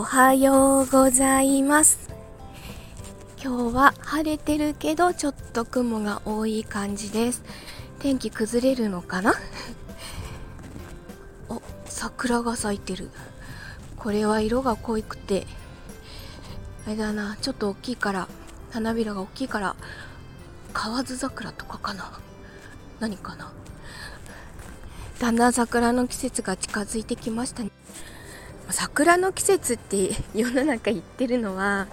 おはようございます。今日は晴れてるけどちょっと雲が多い感じです。天気崩れるのかな？お桜が咲いてる。これは色が濃くて。あれだな。ちょっと大きいから花びらが大きいから河津桜とかかな？何かな？だんだん桜の季節が近づいてきましたね。桜の季節って世の中言ってるのは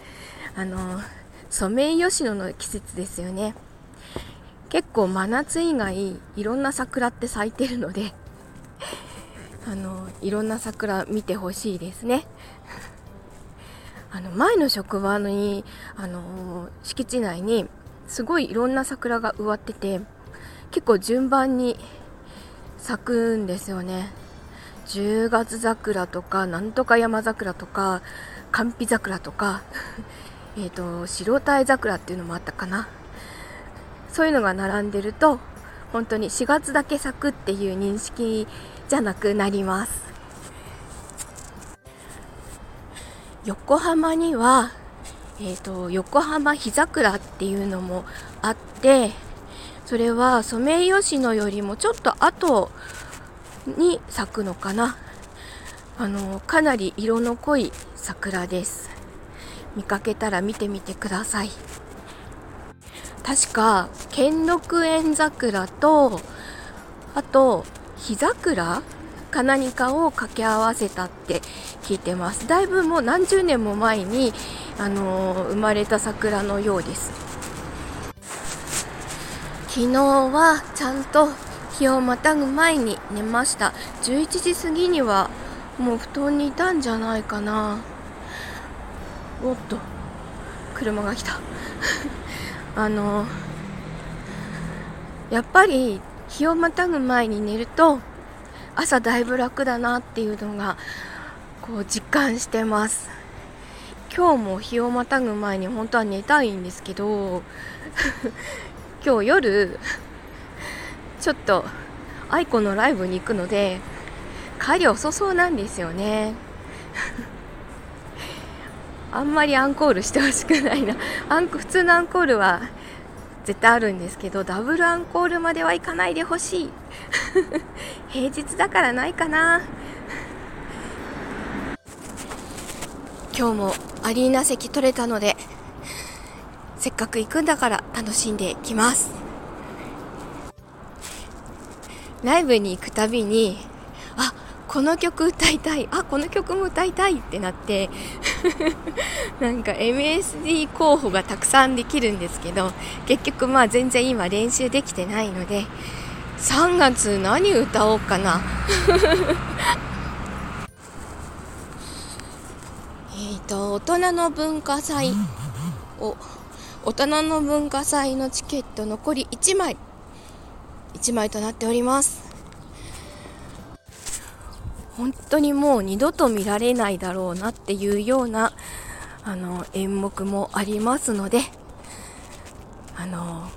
あのソメイヨシノの季節ですよね。結構真夏以外いろんな桜って咲いてるので あのいろんな桜見てほしいですね。あの前の職場にあの敷地内にすごいいろんな桜が植わってて結構順番に咲くんですよね。10月桜とかなんとか山桜とか寒皮桜とか えっと白鯛桜っていうのもあったかな。そういうのが並んでると本当に4月だけ咲くっていう認識じゃなくなります。横浜には、えーと、横浜日桜っていうのもあってそれはソメイヨシノよりもちょっと後に咲くのかな。あのかなり色の濃い桜です。見かけたら見てみてください。確か兼六園桜とあと日桜？か何かを掛け合わせたって聞いてます。だいぶもう何十年も前に、あのー、生まれた桜のようです。昨日はちゃんと日をまたぐ前に寝ました。11時過ぎにはもう布団にいたんじゃないかな。おっと車が来た。あのやっぱり日をまたぐ前に寝ると朝だいぶ楽だなっていうのがこう実感してます。今日も日をまたぐ前に本当は寝たいんですけど 今日夜ちょっと愛子のライブに行くので帰り遅そうなんですよね。あんまりアンコールしてほしくないな。アン普通のアンコールは絶対あるんですけどダブルアンコールまではいかないでほしい。平日だからないかな。今日もアリーナ席取れたのでせっかく行くんだから楽しんできます。ライブに行くたびにあこの曲歌いたいあこの曲も歌いたいってなって なんか MSD 候補がたくさんできるんですけど結局まあ全然今練習できてないので3月何歌おうかな。えっと大人の文化祭。を大人の文化祭のチケット残り1枚1枚となっております。本当にもう二度と見られないだろうなっていうようなあの演目もありますのであの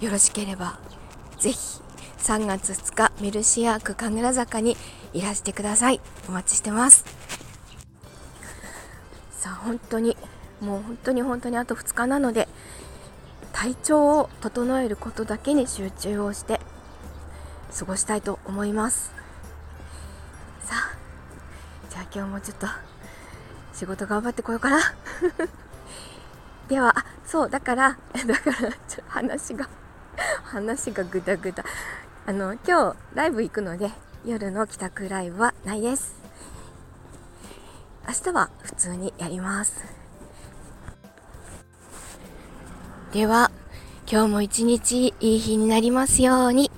よろしければぜひ3月2日メルシアーク神楽坂にいらしてください。お待ちしてます。さあ本当にもう本当に本当にあと2日なので体調を整えることだけに集中をして過ごしたいと思います。さあじゃあ今日もちょっと仕事頑張ってこようかな。ではあそうだから だからちょ話が 話がぐだぐだあの今日ライブ行くので夜の帰宅ライブはないです。明日は普通にやります。では今日も一日いい日になりますように。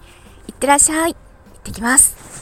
ってらっしゃい。行ってきます。